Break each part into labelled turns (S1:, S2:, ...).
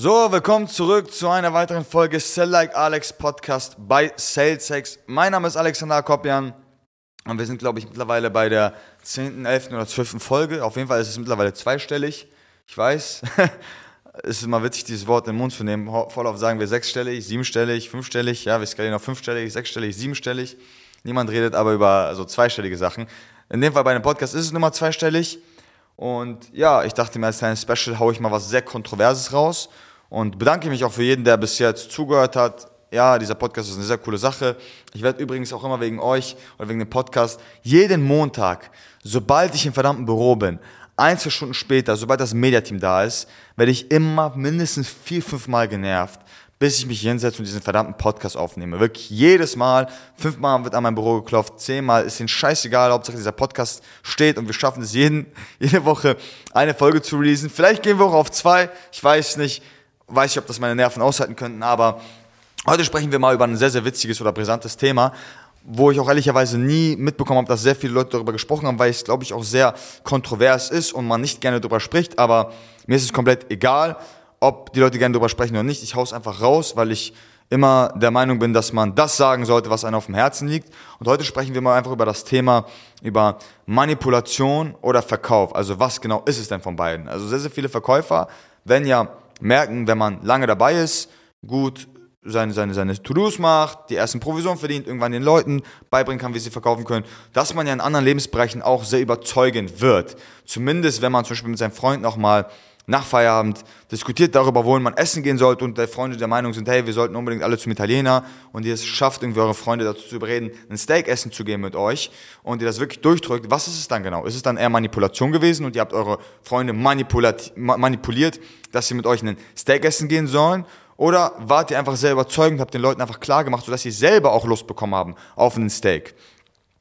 S1: So, willkommen zurück zu einer weiteren Folge Sell Like Alex Podcast bei SalesX. Mein Name ist Alexander Kopjan und wir sind, glaube ich, mittlerweile bei der 10., 11. oder 12. Folge. Auf jeden Fall ist es mittlerweile zweistellig. Ich weiß, es ist immer witzig, dieses Wort in den Mund zu nehmen. Voll auf sagen wir sechsstellig, siebenstellig, fünfstellig. Ja, wir skalieren auf fünfstellig, sechsstellig, siebenstellig. Niemand redet aber über so zweistellige Sachen. In dem Fall bei einem Podcast ist es nur mal zweistellig. Und ja, ich dachte mir, als kleines Special haue ich mal was sehr Kontroverses raus und bedanke mich auch für jeden, der bis jetzt zugehört hat. Ja, dieser Podcast ist eine sehr coole Sache. Ich werde übrigens auch immer wegen euch oder wegen dem Podcast jeden Montag, sobald ich im verdammten Büro bin, ein, zwei Stunden später, sobald das Mediateam da ist, werde ich immer mindestens vier, fünf Mal genervt, bis ich mich hinsetze und diesen verdammten Podcast aufnehme. Wirklich jedes Mal, fünfmal wird an mein Büro geklopft, zehnmal, ist ihnen scheißegal, Hauptsache dieser Podcast steht und wir schaffen es jeden, jede Woche eine Folge zu releasen. Vielleicht gehen wir auch auf zwei, ich weiß nicht weiß ich, ob das meine Nerven aushalten könnten, aber heute sprechen wir mal über ein sehr, sehr witziges oder brisantes Thema, wo ich auch ehrlicherweise nie mitbekommen habe, dass sehr viele Leute darüber gesprochen haben, weil es, glaube ich, auch sehr kontrovers ist und man nicht gerne darüber spricht, aber mir ist es komplett egal, ob die Leute gerne darüber sprechen oder nicht. Ich hau's einfach raus, weil ich immer der Meinung bin, dass man das sagen sollte, was einem auf dem Herzen liegt. Und heute sprechen wir mal einfach über das Thema, über Manipulation oder Verkauf. Also was genau ist es denn von beiden? Also sehr, sehr viele Verkäufer werden ja merken, wenn man lange dabei ist, gut seine, seine, seine To-Dos macht, die ersten Provisionen verdient, irgendwann den Leuten beibringen kann, wie sie verkaufen können, dass man ja in anderen Lebensbereichen auch sehr überzeugend wird. Zumindest, wenn man zum Beispiel mit seinen Freunden auch mal nach Feierabend diskutiert darüber, wohin man essen gehen sollte und die Freunde der Meinung sind, hey, wir sollten unbedingt alle zum Italiener und ihr es schafft, irgendwie eure Freunde dazu zu überreden, ein Steak essen zu gehen mit euch und ihr das wirklich durchdrückt, was ist es dann genau? Ist es dann eher Manipulation gewesen und ihr habt eure Freunde manipuliert, dass sie mit euch ein Steak essen gehen sollen? Oder wart ihr einfach sehr überzeugend, habt den Leuten einfach klar gemacht, sodass sie selber auch Lust bekommen haben auf einen Steak?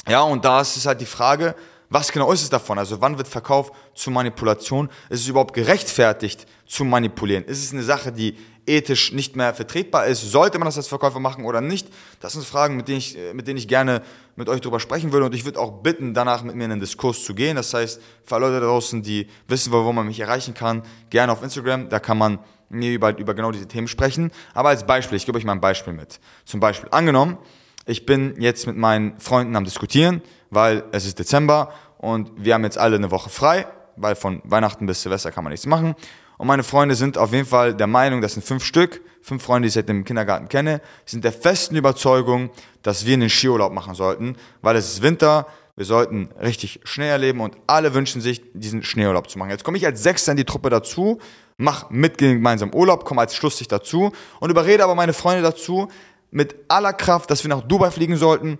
S1: Ja, und da ist es halt die Frage, was genau ist es davon? Also wann wird Verkauf zu Manipulation? Ist es überhaupt gerechtfertigt zu manipulieren? Ist es eine Sache, die ethisch nicht mehr vertretbar ist? Sollte man das als Verkäufer machen oder nicht? Das sind Fragen, mit denen ich, mit denen ich gerne mit euch darüber sprechen würde und ich würde auch bitten, danach mit mir in den Diskurs zu gehen. Das heißt, für Leute da draußen, die wissen wollen, wo man mich erreichen kann, gerne auf Instagram, da kann man mir über, über genau diese Themen sprechen. Aber als Beispiel, ich gebe euch mal ein Beispiel mit. Zum Beispiel, angenommen, ich bin jetzt mit meinen Freunden am Diskutieren, weil es ist Dezember und wir haben jetzt alle eine Woche frei, weil von Weihnachten bis Silvester kann man nichts machen. Und meine Freunde sind auf jeden Fall der Meinung, das sind fünf Stück, fünf Freunde, die ich seit dem Kindergarten kenne, sind der festen Überzeugung, dass wir einen Skiurlaub machen sollten, weil es ist Winter, wir sollten richtig Schnee erleben und alle wünschen sich, diesen Schneeurlaub zu machen. Jetzt komme ich als Sechster in die Truppe dazu, mach mit gemeinsam Urlaub, komme als Schlusslicht dazu und überrede aber meine Freunde dazu, mit aller Kraft, dass wir nach Dubai fliegen sollten,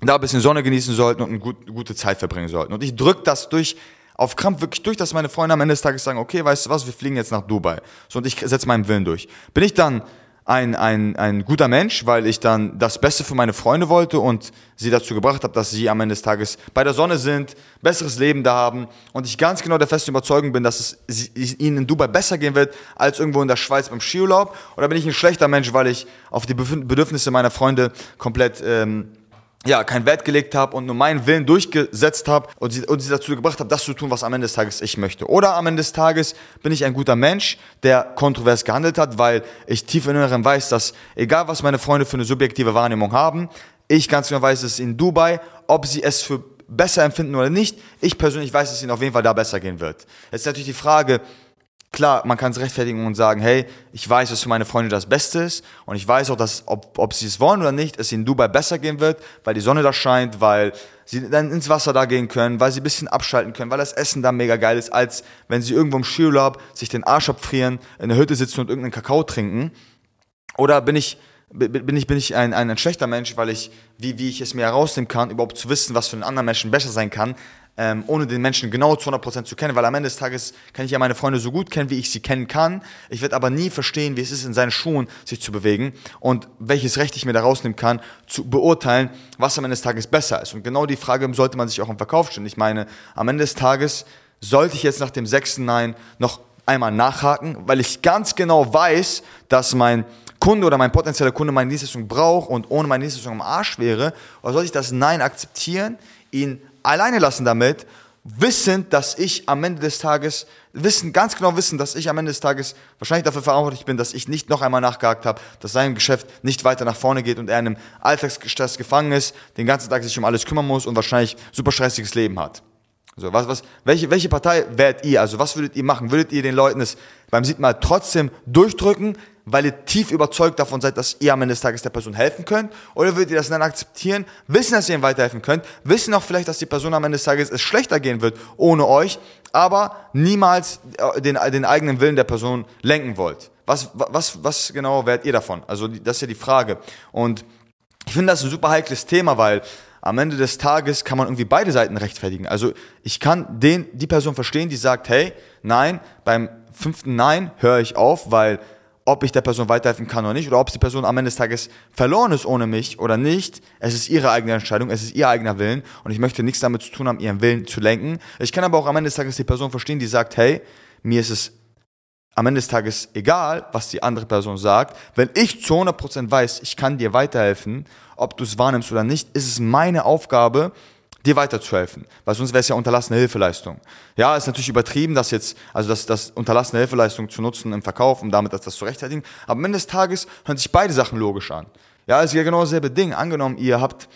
S1: da ein bisschen Sonne genießen sollten und eine gut, gute Zeit verbringen sollten. Und ich drücke das durch, auf Krampf wirklich durch, dass meine Freunde am Ende des Tages sagen, okay, weißt du was, wir fliegen jetzt nach Dubai. So, und ich setze meinen Willen durch. Bin ich dann ein, ein, ein guter Mensch, weil ich dann das Beste für meine Freunde wollte und sie dazu gebracht habe, dass sie am Ende des Tages bei der Sonne sind, besseres Leben da haben und ich ganz genau der festen Überzeugung bin, dass es ihnen in Dubai besser gehen wird als irgendwo in der Schweiz beim Skiurlaub? Oder bin ich ein schlechter Mensch, weil ich auf die Bedürfnisse meiner Freunde komplett ähm, ja, keinen Wert gelegt habe und nur meinen Willen durchgesetzt habe und sie, und sie dazu gebracht habe, das zu tun, was am Ende des Tages ich möchte. Oder am Ende des Tages bin ich ein guter Mensch, der kontrovers gehandelt hat, weil ich tief in Inneren weiß, dass egal was meine Freunde für eine subjektive Wahrnehmung haben, ich ganz genau weiß, dass in Dubai, ob sie es für besser empfinden oder nicht, ich persönlich weiß, dass es ihnen auf jeden Fall da besser gehen wird. Jetzt ist natürlich die Frage, Klar, man kann es rechtfertigen und sagen, hey, ich weiß, was für meine Freunde das Beste ist und ich weiß auch, dass, ob, ob sie es wollen oder nicht, es in Dubai besser gehen wird, weil die Sonne da scheint, weil sie dann ins Wasser da gehen können, weil sie ein bisschen abschalten können, weil das Essen da mega geil ist, als wenn sie irgendwo im Skiurlaub sich den Arsch abfrieren, in der Hütte sitzen und irgendeinen Kakao trinken. Oder bin ich, bin ich, bin ich ein, ein, ein schlechter Mensch, weil ich, wie, wie ich es mir herausnehmen kann, überhaupt zu wissen, was für einen anderen Menschen besser sein kann, ähm, ohne den Menschen genau zu 100% zu kennen, weil am Ende des Tages kann ich ja meine Freunde so gut kennen, wie ich sie kennen kann. Ich werde aber nie verstehen, wie es ist, in seinen Schuhen sich zu bewegen und welches Recht ich mir da rausnehmen kann, zu beurteilen, was am Ende des Tages besser ist. Und genau die Frage sollte man sich auch im Verkauf stellen. Ich meine, am Ende des Tages sollte ich jetzt nach dem sechsten Nein noch einmal nachhaken, weil ich ganz genau weiß, dass mein Kunde oder mein potenzieller Kunde meine Dienstleistung braucht und ohne meine Dienstleistung am Arsch wäre, oder soll ich das Nein akzeptieren, ihn alleine lassen damit, wissend, dass ich am Ende des Tages, wissen, ganz genau wissen, dass ich am Ende des Tages wahrscheinlich dafür verantwortlich bin, dass ich nicht noch einmal nachgehakt habe, dass sein Geschäft nicht weiter nach vorne geht und er in einem Alltagsstress gefangen ist, den ganzen Tag sich um alles kümmern muss und wahrscheinlich super stressiges Leben hat. So, was, was, welche, welche Partei wärt ihr? Also, was würdet ihr machen? Würdet ihr den Leuten es beim Siebten Mal trotzdem durchdrücken, weil ihr tief überzeugt davon seid, dass ihr am Ende des Tages der Person helfen könnt? Oder würdet ihr das dann akzeptieren, wissen, dass ihr ihm weiterhelfen könnt, wissen auch vielleicht, dass die Person am Ende des Tages es schlechter gehen wird ohne euch, aber niemals äh, den, den eigenen Willen der Person lenken wollt? Was, was, was genau wärt ihr davon? Also, das ist ja die Frage. Und ich finde das ein super heikles Thema, weil am Ende des Tages kann man irgendwie beide Seiten rechtfertigen. Also ich kann den, die Person verstehen, die sagt, hey, nein, beim fünften Nein höre ich auf, weil ob ich der Person weiterhelfen kann oder nicht, oder ob die Person am Ende des Tages verloren ist ohne mich oder nicht, es ist ihre eigene Entscheidung, es ist ihr eigener Willen und ich möchte nichts damit zu tun haben, ihren Willen zu lenken. Ich kann aber auch am Ende des Tages die Person verstehen, die sagt, hey, mir ist es am Ende des Tages egal, was die andere Person sagt. Wenn ich zu 100% weiß, ich kann dir weiterhelfen, ob du es wahrnimmst oder nicht, ist es meine Aufgabe, dir weiterzuhelfen, weil sonst wäre es ja unterlassene Hilfeleistung. Ja, ist natürlich übertrieben, das jetzt, also das, das unterlassene Hilfeleistung zu nutzen im Verkauf, um damit das zu rechtfertigen. Aber am Ende des Tages hören sich beide Sachen logisch an. Ja, ist ja genau dasselbe Ding. Angenommen, ihr habt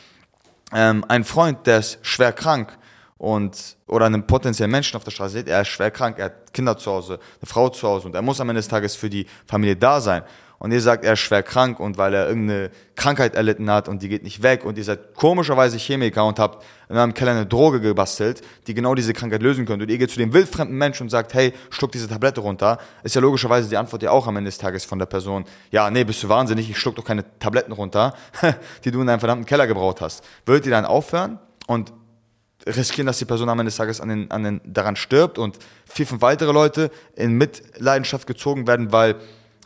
S1: ähm, einen Freund, der ist schwer krank und oder einen potenziellen Menschen auf der Straße seht, er ist schwer krank, er hat Kinder zu Hause, eine Frau zu Hause und er muss am Ende des Tages für die Familie da sein. Und ihr sagt, er ist schwer krank und weil er irgendeine Krankheit erlitten hat und die geht nicht weg und ihr seid komischerweise Chemiker und habt in eurem Keller eine Droge gebastelt, die genau diese Krankheit lösen könnte. Und ihr geht zu dem wildfremden Menschen und sagt, hey, schluck diese Tablette runter, ist ja logischerweise die Antwort ja auch am Ende des Tages von der Person, ja, nee, bist du wahnsinnig, ich schluck doch keine Tabletten runter, die du in deinem verdammten Keller gebraut hast. Würdet ihr dann aufhören? Und riskieren, dass die Person am Ende des Tages an den, an den, daran stirbt und vier, fünf weitere Leute in Mitleidenschaft gezogen werden, weil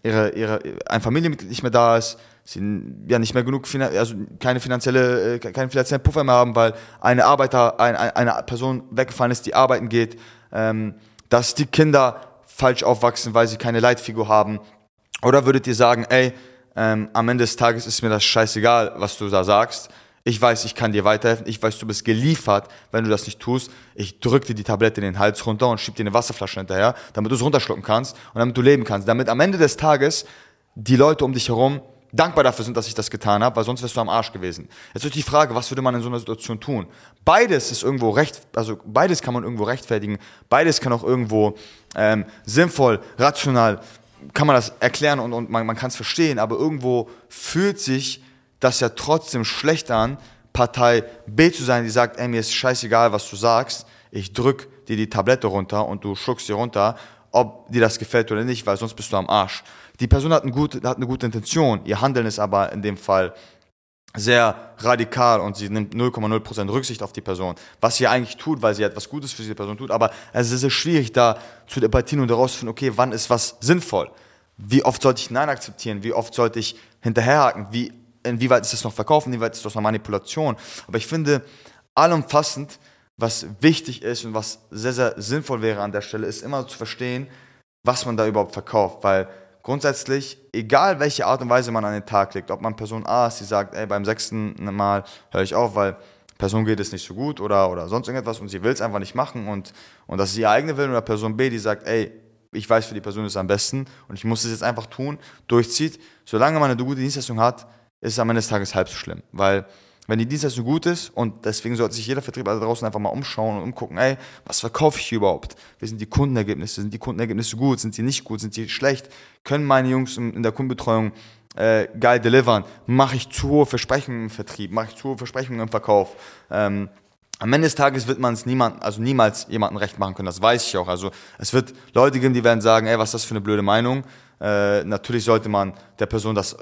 S1: ihre, ihre, ein Familienmitglied nicht mehr da ist, sie ja nicht mehr genug, also keine finanzielle, äh, keinen finanziellen Puffer mehr haben, weil eine Arbeiter, ein, eine Person weggefallen ist, die arbeiten geht, ähm, dass die Kinder falsch aufwachsen, weil sie keine Leitfigur haben. Oder würdet ihr sagen, ey, ähm, am Ende des Tages ist mir das scheißegal, was du da sagst. Ich weiß, ich kann dir weiterhelfen. Ich weiß, du bist geliefert, wenn du das nicht tust. Ich drück dir die Tablette in den Hals runter und schieb dir eine Wasserflasche hinterher, damit du es runterschlucken kannst und damit du leben kannst. Damit am Ende des Tages die Leute um dich herum dankbar dafür sind, dass ich das getan habe, weil sonst wärst du am Arsch gewesen. Jetzt ist die Frage, was würde man in so einer Situation tun? Beides ist irgendwo recht, also beides kann man irgendwo rechtfertigen, beides kann auch irgendwo ähm, sinnvoll, rational, kann man das erklären und, und man, man kann es verstehen, aber irgendwo fühlt sich das ja trotzdem schlecht an, Partei B zu sein, die sagt, ey, mir ist scheißegal, was du sagst, ich drück dir die Tablette runter und du schluckst sie runter, ob dir das gefällt oder nicht, weil sonst bist du am Arsch. Die Person hat, ein gut, hat eine gute Intention, ihr Handeln ist aber in dem Fall sehr radikal und sie nimmt 0,0% Rücksicht auf die Person, was sie eigentlich tut, weil sie etwas Gutes für diese Person tut, aber es ist sehr schwierig da zu debattieren und herauszufinden, okay, wann ist was sinnvoll? Wie oft sollte ich Nein akzeptieren? Wie oft sollte ich hinterherhaken? Wie inwieweit ist das noch Verkaufen, inwieweit ist das noch Manipulation. Aber ich finde, allumfassend, was wichtig ist und was sehr, sehr sinnvoll wäre an der Stelle, ist immer zu verstehen, was man da überhaupt verkauft. Weil grundsätzlich, egal welche Art und Weise man an den Tag legt, ob man Person A ist, die sagt, ey, beim sechsten Mal höre ich auf, weil Person geht es nicht so gut oder, oder sonst irgendetwas und sie will es einfach nicht machen und, und das ist ihr eigene Willen oder Person B, die sagt, ey, ich weiß für die Person ist es am besten und ich muss es jetzt einfach tun, durchzieht. Solange man eine gute Dienstleistung hat, ist es am Ende des Tages halb so schlimm. Weil wenn die Dienstleistung gut ist und deswegen sollte sich jeder Vertrieb da draußen einfach mal umschauen und umgucken, ey, was verkaufe ich überhaupt? Wie sind die Kundenergebnisse? Sind die Kundenergebnisse gut? Sind sie nicht gut? Sind sie schlecht? Können meine Jungs in der Kundenbetreuung äh, geil delivern? Mache ich zu hohe Versprechungen im Vertrieb? Mache ich zu hohe Versprechungen im Verkauf? Ähm, am Ende des Tages wird man es niemand, also niemals jemandem recht machen können. Das weiß ich auch. Also es wird Leute geben, die werden sagen, ey, was ist das für eine blöde Meinung? Äh, natürlich sollte man der Person das äh,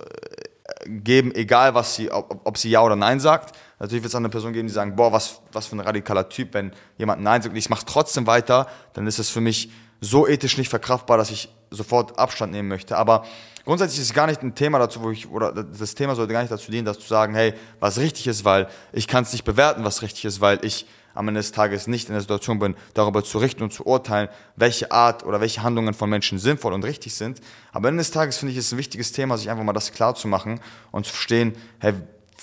S1: geben, egal was sie, ob, ob sie Ja oder Nein sagt. Natürlich wird es eine Person geben, die sagen, boah, was, was für ein radikaler Typ, wenn jemand Nein sagt und ich mache trotzdem weiter, dann ist es für mich so ethisch nicht verkraftbar, dass ich sofort Abstand nehmen möchte. Aber grundsätzlich ist es gar nicht ein Thema dazu, wo ich, oder das Thema sollte gar nicht dazu dienen, dass zu sagen, hey, was richtig ist, weil ich kann es nicht bewerten, was richtig ist, weil ich am Ende des Tages nicht in der Situation bin, darüber zu richten und zu urteilen, welche Art oder welche Handlungen von Menschen sinnvoll und richtig sind. Aber am Ende des Tages finde ich es ein wichtiges Thema, sich einfach mal das klar zu machen und zu verstehen, hey,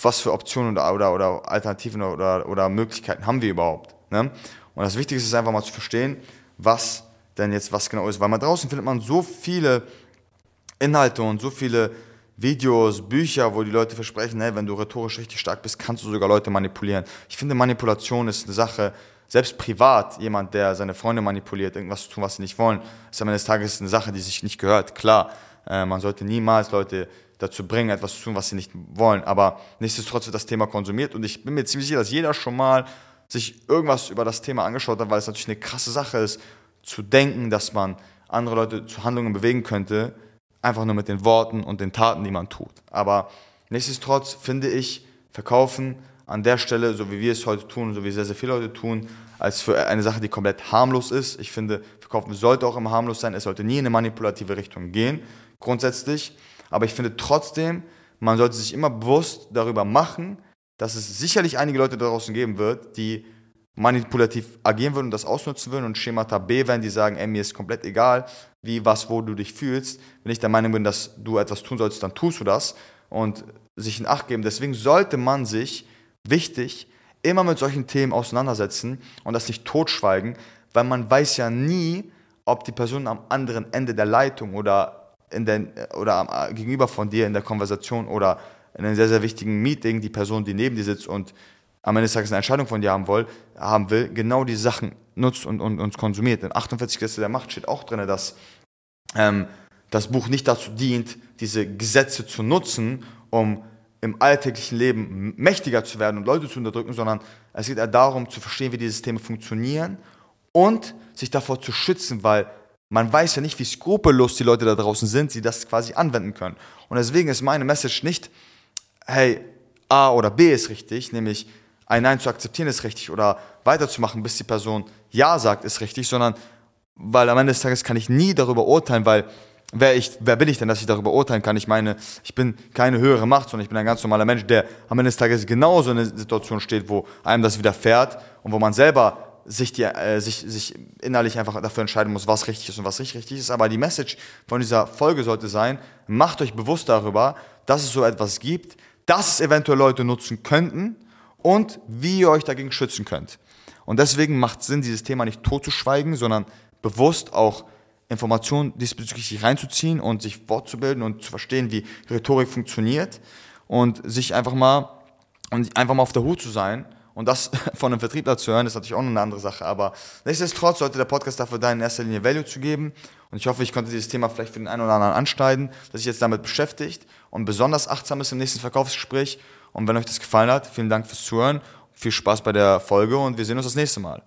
S1: was für Optionen oder, oder, oder Alternativen oder, oder Möglichkeiten haben wir überhaupt. Ne? Und das Wichtigste ist einfach mal zu verstehen, was denn jetzt was genau ist. Weil man draußen findet man so viele Inhalte und so viele Videos, Bücher, wo die Leute versprechen, hey, wenn du rhetorisch richtig stark bist, kannst du sogar Leute manipulieren. Ich finde, Manipulation ist eine Sache, selbst privat, jemand, der seine Freunde manipuliert, irgendwas zu tun, was sie nicht wollen, ist am Ende des Tages eine Sache, die sich nicht gehört. Klar, äh, man sollte niemals Leute dazu bringen, etwas zu tun, was sie nicht wollen. Aber nichtsdestotrotz wird das Thema konsumiert und ich bin mir ziemlich sicher, dass jeder schon mal sich irgendwas über das Thema angeschaut hat, weil es natürlich eine krasse Sache ist, zu denken, dass man andere Leute zu Handlungen bewegen könnte, einfach nur mit den Worten und den Taten, die man tut. Aber nichtsdestotrotz finde ich, verkaufen an der Stelle, so wie wir es heute tun, so wie sehr, sehr viele Leute tun, als für eine Sache, die komplett harmlos ist. Ich finde, verkaufen sollte auch immer harmlos sein. Es sollte nie in eine manipulative Richtung gehen, grundsätzlich. Aber ich finde trotzdem, man sollte sich immer bewusst darüber machen, dass es sicherlich einige Leute da draußen geben wird, die manipulativ agieren würden und das ausnutzen würden und Schemata B werden, die sagen, ey, mir ist komplett egal, wie, was, wo du dich fühlst. Wenn ich der Meinung bin, dass du etwas tun sollst, dann tust du das und sich in Acht geben. Deswegen sollte man sich, wichtig, immer mit solchen Themen auseinandersetzen und das nicht totschweigen, weil man weiß ja nie, ob die Person am anderen Ende der Leitung oder, in der, oder äh, gegenüber von dir in der Konversation oder in einem sehr, sehr wichtigen Meeting, die Person, die neben dir sitzt und am Ende des Tages eine Entscheidung von dir haben will, haben will genau diese Sachen nutzt und, und uns konsumiert. In 48 Gesetze der Macht steht auch drin, dass ähm, das Buch nicht dazu dient, diese Gesetze zu nutzen, um im alltäglichen Leben mächtiger zu werden und Leute zu unterdrücken, sondern es geht eher darum, zu verstehen, wie die Systeme funktionieren und sich davor zu schützen, weil man weiß ja nicht, wie skrupellos die Leute da draußen sind, die das quasi anwenden können. Und deswegen ist meine Message nicht, hey, A oder B ist richtig, nämlich ein Nein zu akzeptieren ist richtig oder weiterzumachen, bis die Person Ja sagt, ist richtig, sondern weil am Ende des Tages kann ich nie darüber urteilen, weil wer, ich, wer bin ich denn, dass ich darüber urteilen kann? Ich meine, ich bin keine höhere Macht, sondern ich bin ein ganz normaler Mensch, der am Ende des Tages genauso in einer Situation steht, wo einem das widerfährt und wo man selber sich, die, äh, sich, sich innerlich einfach dafür entscheiden muss, was richtig ist und was nicht richtig ist. Aber die Message von dieser Folge sollte sein, macht euch bewusst darüber, dass es so etwas gibt, dass es eventuell Leute nutzen könnten und wie ihr euch dagegen schützen könnt. Und deswegen macht es Sinn, dieses Thema nicht totzuschweigen, sondern bewusst auch Informationen diesbezüglich reinzuziehen und sich fortzubilden und zu verstehen, wie Rhetorik funktioniert und sich einfach mal und einfach mal auf der Hut zu sein und das von einem Vertriebler zu hören, ist natürlich auch noch eine andere Sache. Aber nichtsdestotrotz sollte der Podcast dafür da in erster Linie Value zu geben. Und ich hoffe, ich konnte dieses Thema vielleicht für den einen oder anderen anschneiden, dass sich jetzt damit beschäftigt und besonders achtsam ist im nächsten Verkaufsgespräch. Und wenn euch das gefallen hat, vielen Dank fürs Zuhören. Viel Spaß bei der Folge und wir sehen uns das nächste Mal.